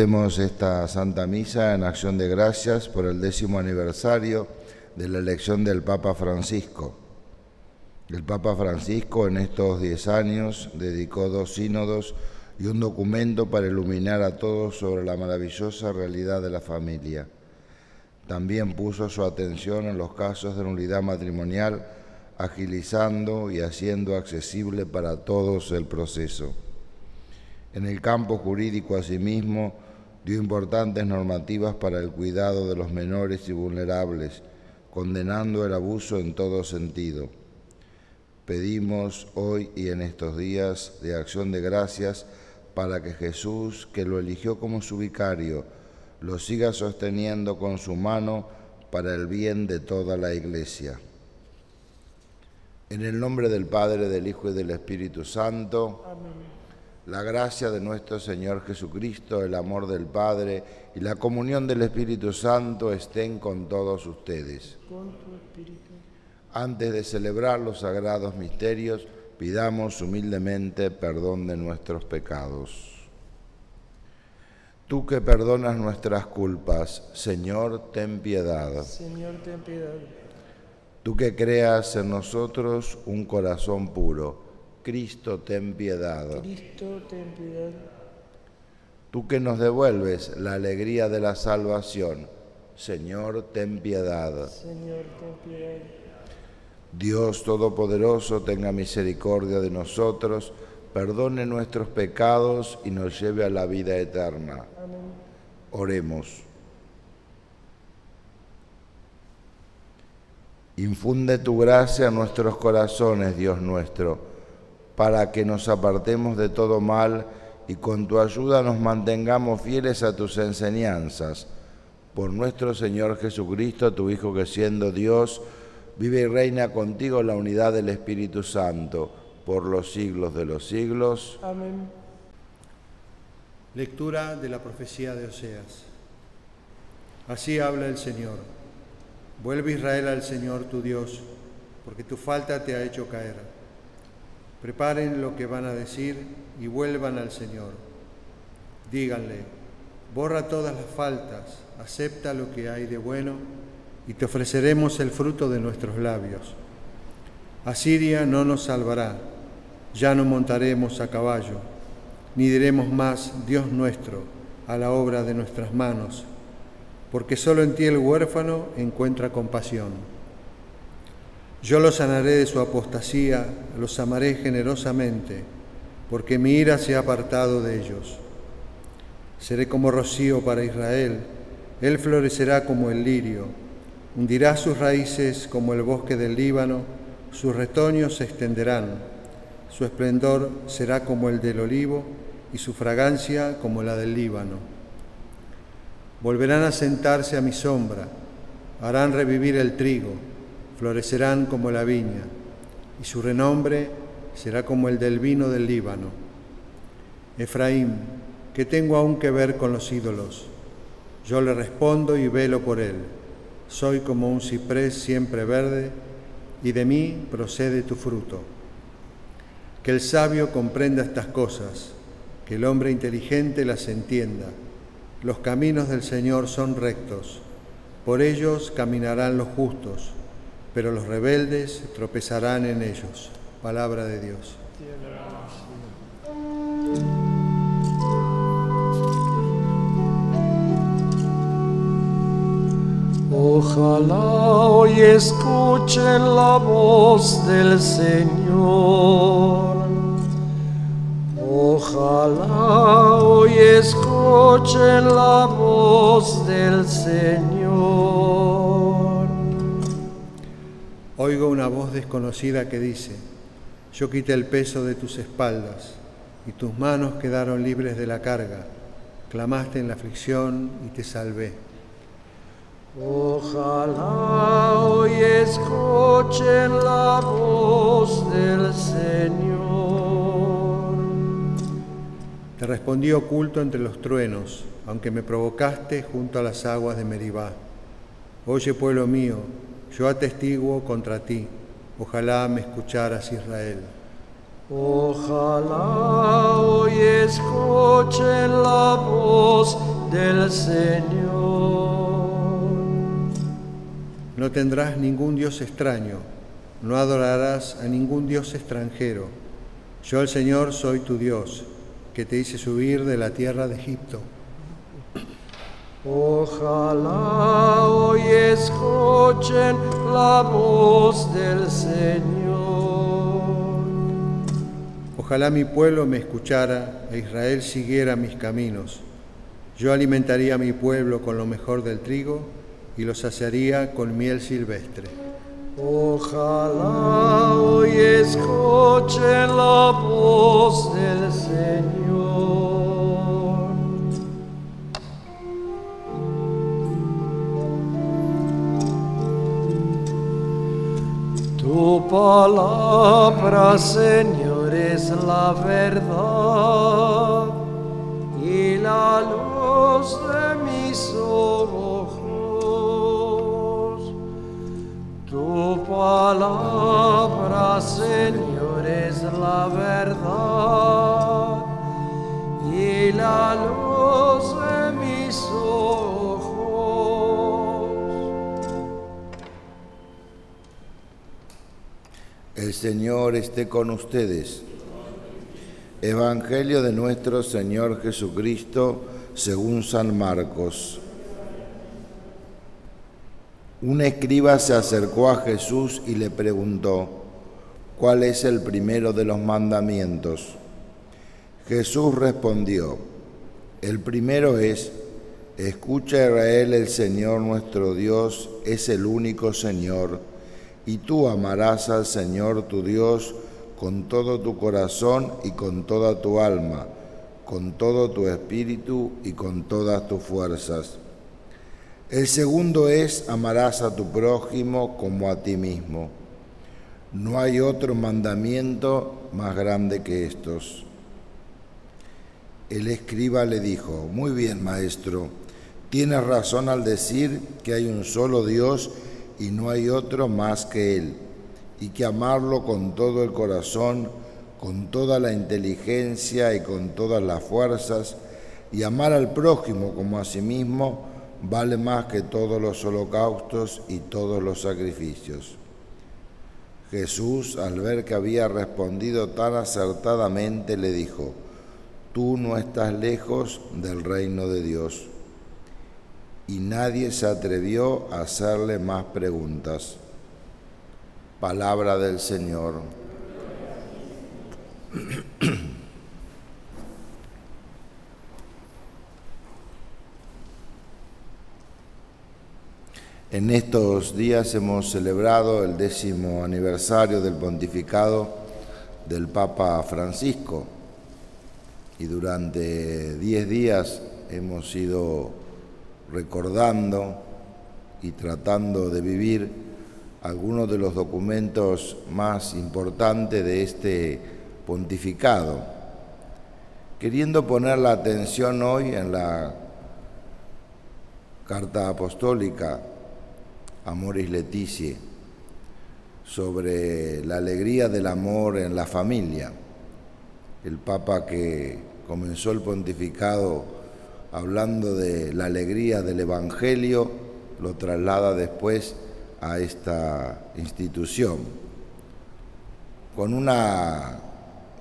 Ofrecemos esta Santa Misa en acción de gracias por el décimo aniversario de la elección del Papa Francisco. El Papa Francisco en estos diez años dedicó dos sínodos y un documento para iluminar a todos sobre la maravillosa realidad de la familia. También puso su atención en los casos de nulidad matrimonial, agilizando y haciendo accesible para todos el proceso. En el campo jurídico, asimismo, dio importantes normativas para el cuidado de los menores y vulnerables, condenando el abuso en todo sentido. Pedimos hoy y en estos días de acción de gracias para que Jesús, que lo eligió como su vicario, lo siga sosteniendo con su mano para el bien de toda la Iglesia. En el nombre del Padre, del Hijo y del Espíritu Santo. Amén. La gracia de nuestro Señor Jesucristo, el amor del Padre y la comunión del Espíritu Santo estén con todos ustedes. Antes de celebrar los sagrados misterios, pidamos humildemente perdón de nuestros pecados. Tú que perdonas nuestras culpas, Señor, ten piedad. Señor, ten piedad. Tú que creas en nosotros un corazón puro Cristo, ten piedad. Cristo, ten piedad. Tú que nos devuelves la alegría de la salvación, Señor, ten piedad. Señor, ten piedad. Dios Todopoderoso, tenga misericordia de nosotros, perdone nuestros pecados y nos lleve a la vida eterna. Amén. Oremos. Infunde tu gracia a nuestros corazones, Dios nuestro para que nos apartemos de todo mal y con tu ayuda nos mantengamos fieles a tus enseñanzas. Por nuestro Señor Jesucristo, tu Hijo que siendo Dios, vive y reina contigo en la unidad del Espíritu Santo, por los siglos de los siglos. Amén. Lectura de la profecía de Oseas. Así habla el Señor. Vuelve Israel al Señor tu Dios, porque tu falta te ha hecho caer. Preparen lo que van a decir y vuelvan al Señor. Díganle, borra todas las faltas, acepta lo que hay de bueno y te ofreceremos el fruto de nuestros labios. Asiria no nos salvará, ya no montaremos a caballo, ni diremos más, Dios nuestro, a la obra de nuestras manos, porque solo en ti el huérfano encuentra compasión. Yo los sanaré de su apostasía, los amaré generosamente, porque mi ira se ha apartado de ellos. Seré como rocío para Israel, él florecerá como el lirio, hundirá sus raíces como el bosque del Líbano, sus retoños se extenderán, su esplendor será como el del olivo y su fragancia como la del Líbano. Volverán a sentarse a mi sombra, harán revivir el trigo florecerán como la viña, y su renombre será como el del vino del Líbano. Efraín, ¿qué tengo aún que ver con los ídolos? Yo le respondo y velo por él. Soy como un ciprés siempre verde, y de mí procede tu fruto. Que el sabio comprenda estas cosas, que el hombre inteligente las entienda. Los caminos del Señor son rectos, por ellos caminarán los justos pero los rebeldes tropezarán en ellos. Palabra de Dios. Ojalá hoy escuchen la voz del Señor. Ojalá hoy escuchen la voz del Señor. Oigo una voz desconocida que dice, yo quité el peso de tus espaldas, y tus manos quedaron libres de la carga. Clamaste en la aflicción y te salvé. Ojalá hoy escuchen la voz del Señor. Te respondí oculto entre los truenos, aunque me provocaste junto a las aguas de Meribá. Oye, pueblo mío, yo atestiguo contra ti. Ojalá me escucharas, Israel. Ojalá hoy escuchen la voz del Señor. No tendrás ningún Dios extraño, no adorarás a ningún Dios extranjero. Yo el Señor soy tu Dios, que te hice subir de la tierra de Egipto. Ojalá hoy escuchen la voz del Señor. Ojalá mi pueblo me escuchara e Israel siguiera mis caminos. Yo alimentaría a mi pueblo con lo mejor del trigo y lo saciaría con miel silvestre. Ojalá hoy escuchen la voz del Señor. Tu palabra, Señor, es la verdad y la luz de mis ojos. Tu palabra, Señor, es la verdad y la luz de mis ojos. El Señor esté con ustedes. Evangelio de nuestro Señor Jesucristo según San Marcos. Un escriba se acercó a Jesús y le preguntó, ¿cuál es el primero de los mandamientos? Jesús respondió, el primero es, escucha Israel, el Señor nuestro Dios es el único Señor y tú amarás al Señor tu Dios con todo tu corazón y con toda tu alma, con todo tu espíritu y con todas tus fuerzas. El segundo es amarás a tu prójimo como a ti mismo. No hay otro mandamiento más grande que estos. El escriba le dijo, muy bien maestro, tienes razón al decir que hay un solo Dios y no hay otro más que Él, y que amarlo con todo el corazón, con toda la inteligencia y con todas las fuerzas, y amar al prójimo como a sí mismo, vale más que todos los holocaustos y todos los sacrificios. Jesús, al ver que había respondido tan acertadamente, le dijo, Tú no estás lejos del reino de Dios y nadie se atrevió a hacerle más preguntas. Palabra del Señor. En estos días hemos celebrado el décimo aniversario del pontificado del Papa Francisco y durante diez días hemos sido recordando y tratando de vivir algunos de los documentos más importantes de este pontificado, queriendo poner la atención hoy en la carta apostólica Amoris Leticia sobre la alegría del amor en la familia. El Papa que comenzó el pontificado hablando de la alegría del Evangelio, lo traslada después a esta institución, con una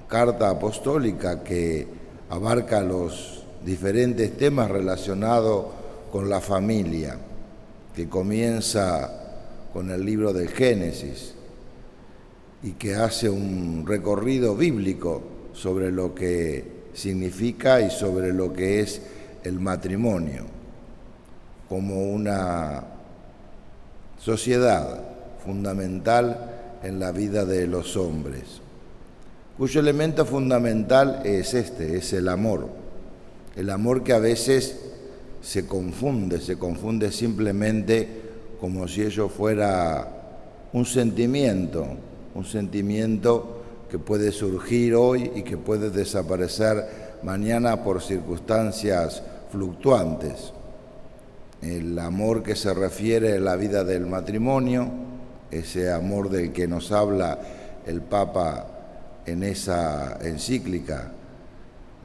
carta apostólica que abarca los diferentes temas relacionados con la familia, que comienza con el libro del Génesis y que hace un recorrido bíblico sobre lo que significa y sobre lo que es el matrimonio como una sociedad fundamental en la vida de los hombres, cuyo elemento fundamental es este, es el amor. El amor que a veces se confunde, se confunde simplemente como si ello fuera un sentimiento, un sentimiento que puede surgir hoy y que puede desaparecer mañana por circunstancias fluctuantes. El amor que se refiere a la vida del matrimonio, ese amor del que nos habla el Papa en esa encíclica,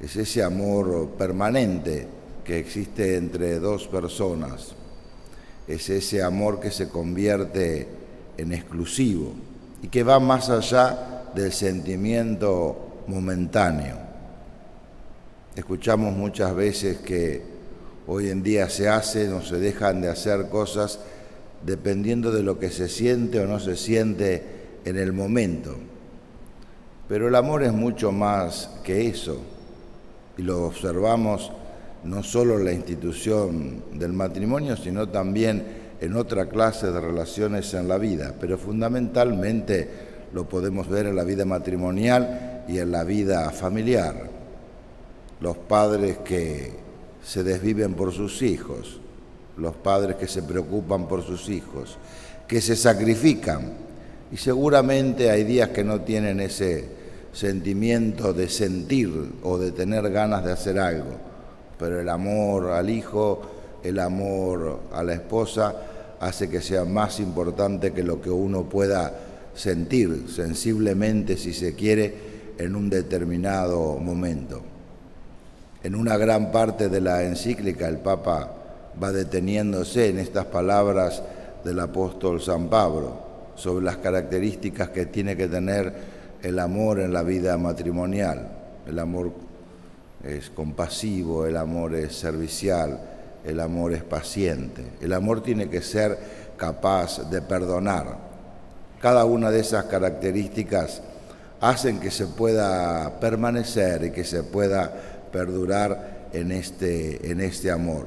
es ese amor permanente que existe entre dos personas, es ese amor que se convierte en exclusivo y que va más allá del sentimiento momentáneo. Escuchamos muchas veces que hoy en día se hacen o se dejan de hacer cosas dependiendo de lo que se siente o no se siente en el momento. Pero el amor es mucho más que eso, y lo observamos no solo en la institución del matrimonio, sino también en otra clase de relaciones en la vida, pero fundamentalmente lo podemos ver en la vida matrimonial y en la vida familiar. Los padres que se desviven por sus hijos, los padres que se preocupan por sus hijos, que se sacrifican. Y seguramente hay días que no tienen ese sentimiento de sentir o de tener ganas de hacer algo, pero el amor al hijo, el amor a la esposa, hace que sea más importante que lo que uno pueda sentir sensiblemente, si se quiere, en un determinado momento. En una gran parte de la encíclica el Papa va deteniéndose en estas palabras del apóstol San Pablo sobre las características que tiene que tener el amor en la vida matrimonial. El amor es compasivo, el amor es servicial, el amor es paciente. El amor tiene que ser capaz de perdonar. Cada una de esas características hacen que se pueda permanecer y que se pueda perdurar en este, en este amor.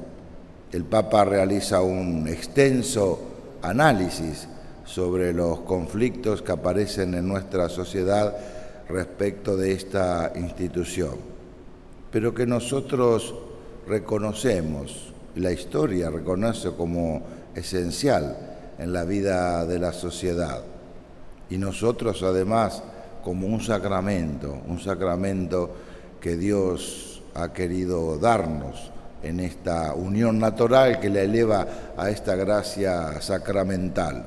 El Papa realiza un extenso análisis sobre los conflictos que aparecen en nuestra sociedad respecto de esta institución, pero que nosotros reconocemos, la historia reconoce como esencial en la vida de la sociedad, y nosotros además como un sacramento, un sacramento que Dios ha querido darnos en esta unión natural que le eleva a esta gracia sacramental.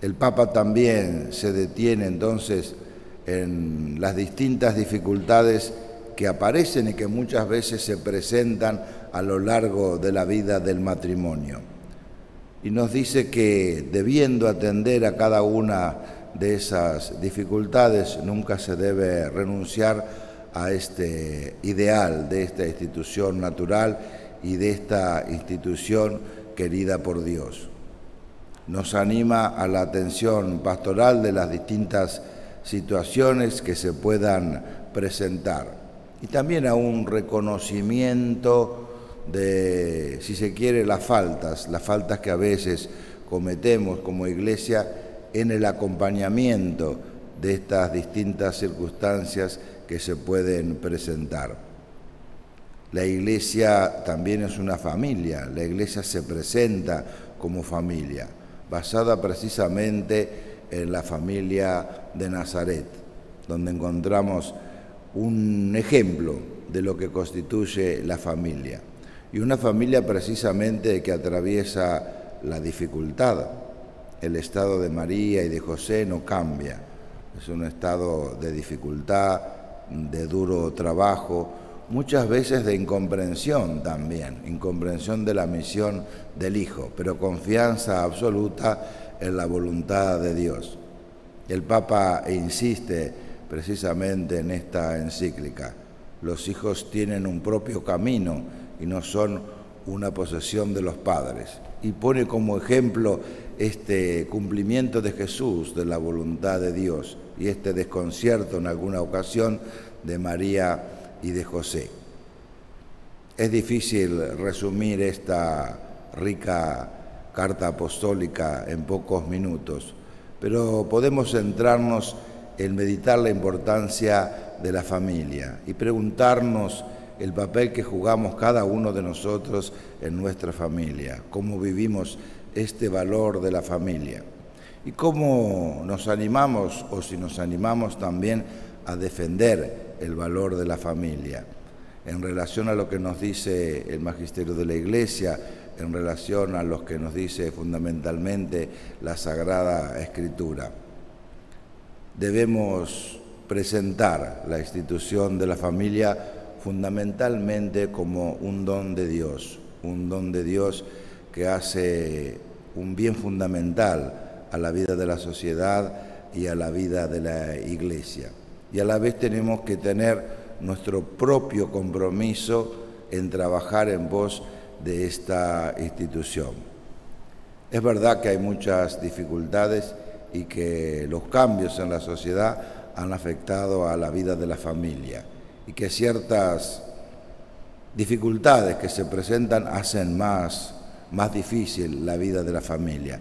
El Papa también se detiene entonces en las distintas dificultades que aparecen y que muchas veces se presentan a lo largo de la vida del matrimonio. Y nos dice que debiendo atender a cada una de esas dificultades, nunca se debe renunciar a este ideal de esta institución natural y de esta institución querida por Dios. Nos anima a la atención pastoral de las distintas situaciones que se puedan presentar y también a un reconocimiento de, si se quiere, las faltas, las faltas que a veces cometemos como iglesia en el acompañamiento de estas distintas circunstancias que se pueden presentar. La iglesia también es una familia, la iglesia se presenta como familia, basada precisamente en la familia de Nazaret, donde encontramos un ejemplo de lo que constituye la familia. Y una familia precisamente que atraviesa la dificultad. El estado de María y de José no cambia. Es un estado de dificultad, de duro trabajo, muchas veces de incomprensión también, incomprensión de la misión del Hijo, pero confianza absoluta en la voluntad de Dios. El Papa insiste precisamente en esta encíclica. Los hijos tienen un propio camino y no son una posesión de los padres. Y pone como ejemplo este cumplimiento de Jesús, de la voluntad de Dios, y este desconcierto en alguna ocasión de María y de José. Es difícil resumir esta rica carta apostólica en pocos minutos, pero podemos centrarnos el meditar la importancia de la familia y preguntarnos el papel que jugamos cada uno de nosotros en nuestra familia, cómo vivimos este valor de la familia y cómo nos animamos o si nos animamos también a defender el valor de la familia en relación a lo que nos dice el magisterio de la Iglesia, en relación a lo que nos dice fundamentalmente la Sagrada Escritura. Debemos presentar la institución de la familia fundamentalmente como un don de Dios, un don de Dios que hace un bien fundamental a la vida de la sociedad y a la vida de la Iglesia. Y a la vez tenemos que tener nuestro propio compromiso en trabajar en voz de esta institución. Es verdad que hay muchas dificultades y que los cambios en la sociedad han afectado a la vida de la familia y que ciertas dificultades que se presentan hacen más, más difícil la vida de la familia.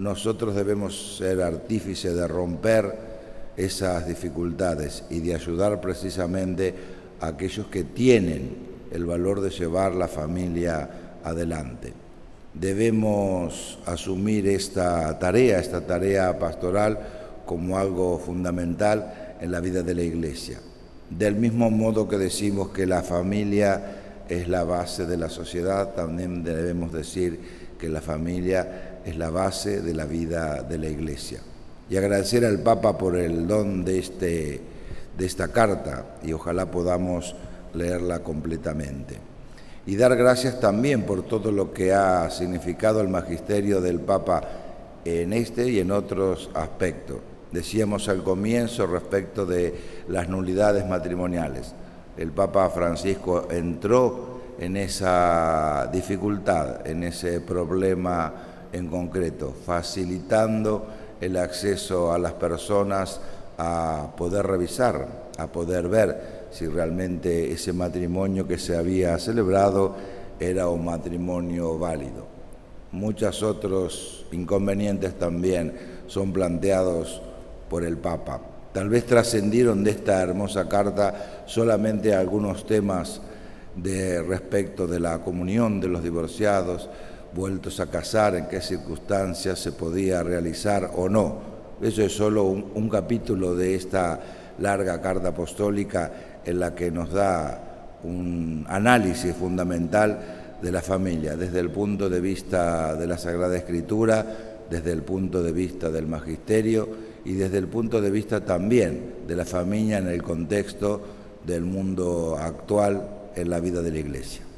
Nosotros debemos ser artífices de romper esas dificultades y de ayudar precisamente a aquellos que tienen el valor de llevar la familia adelante. Debemos asumir esta tarea, esta tarea pastoral, como algo fundamental en la vida de la Iglesia. Del mismo modo que decimos que la familia es la base de la sociedad, también debemos decir que la familia es la base de la vida de la Iglesia y agradecer al Papa por el don de, este, de esta carta y ojalá podamos leerla completamente. Y dar gracias también por todo lo que ha significado el magisterio del Papa en este y en otros aspectos. Decíamos al comienzo respecto de las nulidades matrimoniales. El Papa Francisco entró en esa dificultad, en ese problema en concreto, facilitando el acceso a las personas a poder revisar, a poder ver si realmente ese matrimonio que se había celebrado era un matrimonio válido. Muchos otros inconvenientes también son planteados por el Papa. Tal vez trascendieron de esta hermosa carta solamente algunos temas de respecto de la comunión de los divorciados, vueltos a casar, en qué circunstancias se podía realizar o no. Eso es solo un, capítulo de esta larga carta apostólica en la que nos da un análisis fundamental de la familia, desde el punto de vista de la Sagrada Escritura, desde el punto de vista del magisterio y desde el punto de vista también de la familia en el contexto del mundo actual en la vida de la Iglesia.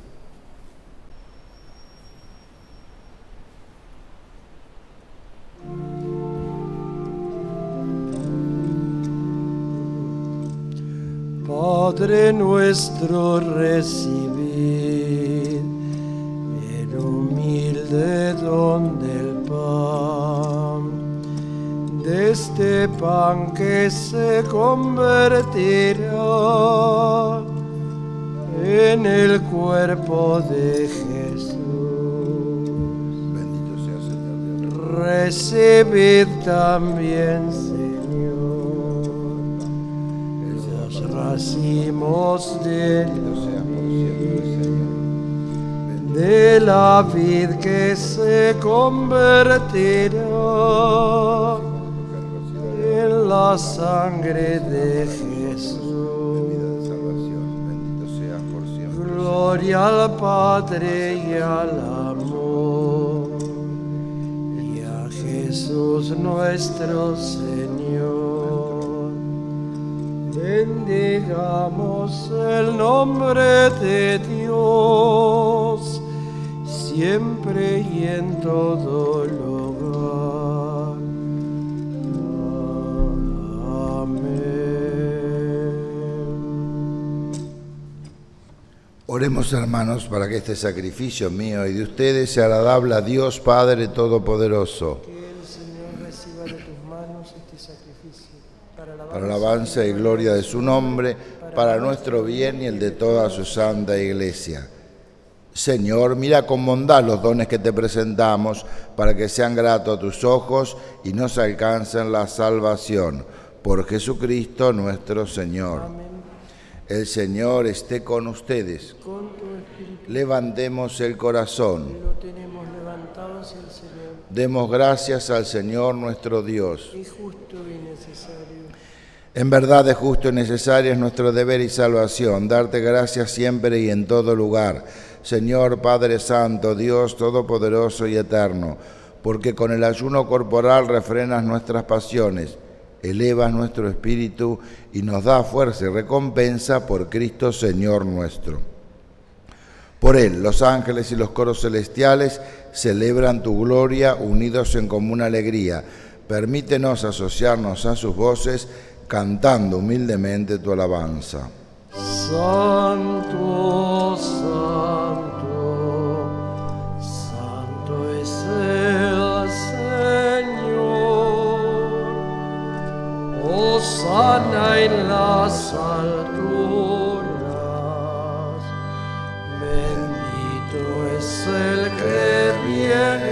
Padre nuestro, recibid el humilde don del pan, de este pan que se convertirá en el cuerpo de Jesús. Bendito sea, Señor. Recibid también, racimos de, de la vid que se convertirá en la sangre de Jesús. Gloria al Padre y al amor. Y a Jesús nuestro Señor bendigamos el nombre de Dios, siempre y en todo lugar. Amén. Oremos hermanos para que este sacrificio mío y de ustedes sea agradable a Dios Padre Todopoderoso. Para alabanza y gloria de su nombre, para nuestro bien y el de toda su santa iglesia. Señor, mira con bondad los dones que te presentamos, para que sean gratos a tus ojos y nos alcancen la salvación. por Jesucristo nuestro Señor. Amén. El Señor esté con ustedes. Con tu espíritu Levantemos el corazón. lo tenemos levantado hacia el Señor. Demos gracias al Señor nuestro Dios. Es justo y necesario. En verdad es justo y necesario es nuestro deber y salvación, darte gracias siempre y en todo lugar, Señor Padre Santo, Dios Todopoderoso y Eterno, porque con el ayuno corporal refrenas nuestras pasiones, elevas nuestro espíritu y nos da fuerza y recompensa por Cristo Señor nuestro. Por Él, los ángeles y los coros celestiales celebran tu gloria unidos en común alegría. Permítenos asociarnos a sus voces cantando humildemente tu alabanza. Santo, santo, santo es el Señor. Osana en las alturas. Bendito es el que viene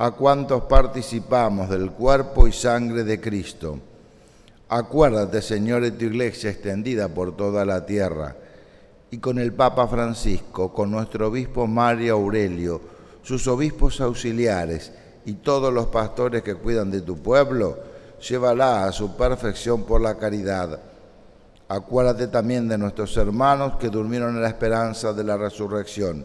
a cuantos participamos del cuerpo y sangre de Cristo. Acuérdate, Señor, de tu iglesia extendida por toda la tierra, y con el Papa Francisco, con nuestro obispo Mario Aurelio, sus obispos auxiliares y todos los pastores que cuidan de tu pueblo, llévala a su perfección por la caridad. Acuérdate también de nuestros hermanos que durmieron en la esperanza de la resurrección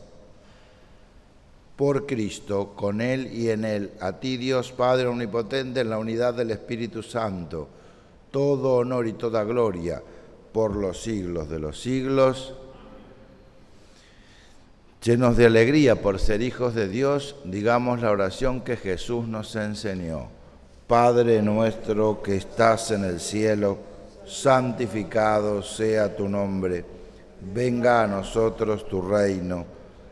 por Cristo, con Él y en Él, a ti Dios Padre Omnipotente, en la unidad del Espíritu Santo, todo honor y toda gloria por los siglos de los siglos. Llenos de alegría por ser hijos de Dios, digamos la oración que Jesús nos enseñó. Padre nuestro que estás en el cielo, santificado sea tu nombre, venga a nosotros tu reino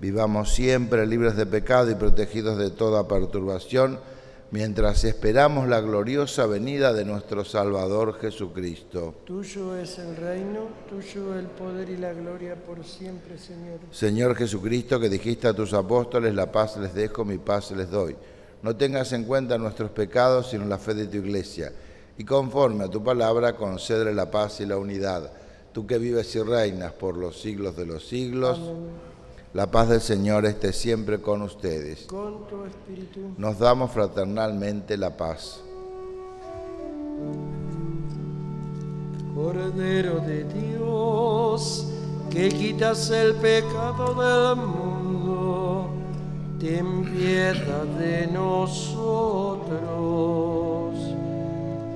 vivamos siempre libres de pecado y protegidos de toda perturbación, mientras esperamos la gloriosa venida de nuestro Salvador Jesucristo. Tuyo es el reino, tuyo el poder y la gloria por siempre, Señor. Señor Jesucristo, que dijiste a tus apóstoles, la paz les dejo, mi paz les doy. No tengas en cuenta nuestros pecados, sino la fe de tu iglesia y conforme a tu palabra concedre la paz y la unidad. Tú que vives y reinas por los siglos de los siglos, la paz del Señor esté siempre con ustedes. Con tu espíritu. Nos damos fraternalmente la paz. Cordero de Dios, que quitas el pecado del mundo, ten piedad de nosotros.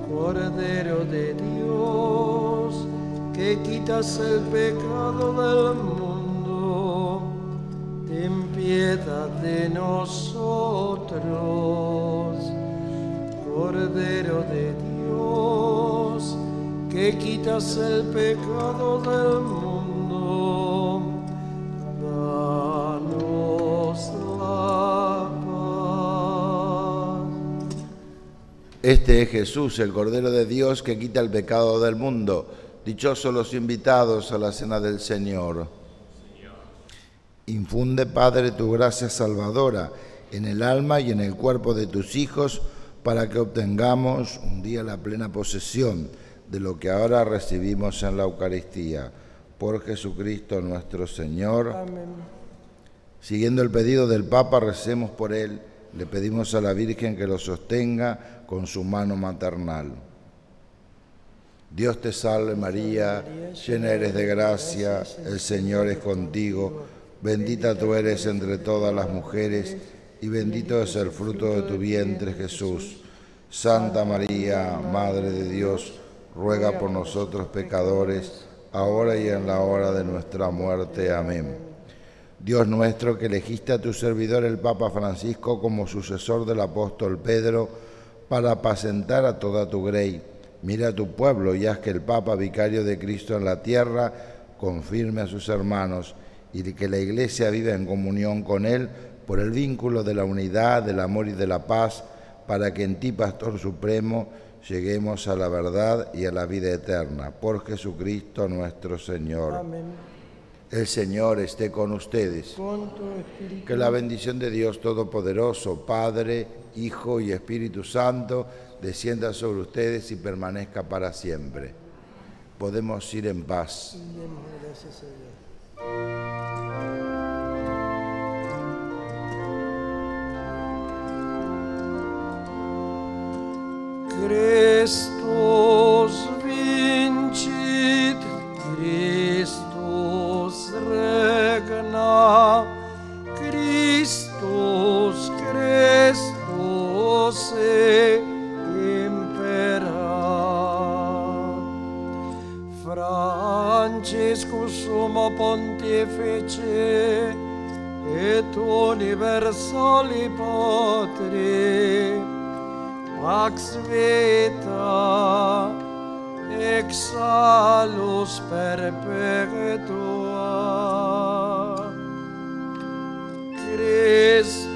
Cordero de Dios, que quitas el pecado del mundo, ten piedad de nosotros. Cordero de Dios, que quitas el pecado del mundo, danos la paz. Este es Jesús, el Cordero de Dios que quita el pecado del mundo. Dichosos los invitados a la cena del Señor. Infunde, Padre, tu gracia salvadora en el alma y en el cuerpo de tus hijos para que obtengamos un día la plena posesión de lo que ahora recibimos en la Eucaristía. Por Jesucristo nuestro Señor. Amén. Siguiendo el pedido del Papa, recemos por él. Le pedimos a la Virgen que lo sostenga con su mano maternal. Dios te salve María, llena eres de gracia, el Señor es contigo, bendita tú eres entre todas las mujeres y bendito es el fruto de tu vientre Jesús. Santa María, Madre de Dios, ruega por nosotros pecadores, ahora y en la hora de nuestra muerte. Amén. Dios nuestro, que elegiste a tu servidor el Papa Francisco como sucesor del apóstol Pedro, para apacentar a toda tu grey. Mira a tu pueblo y haz que el Papa, vicario de Cristo en la tierra, confirme a sus hermanos y que la Iglesia viva en comunión con Él por el vínculo de la unidad, del amor y de la paz, para que en ti, Pastor Supremo, lleguemos a la verdad y a la vida eterna. Por Jesucristo nuestro Señor. Amén. El Señor esté con ustedes. Con tu espíritu. Que la bendición de Dios Todopoderoso, Padre, Hijo y Espíritu Santo, descienda sobre ustedes y permanezca para siempre. Podemos ir en paz. Bien, gracias a Dios. Christus vincit, Christus regna, Christus, Christus impera. Franciscus sumo pontifice, et universali patri, ac vita exalus perpetua. Christ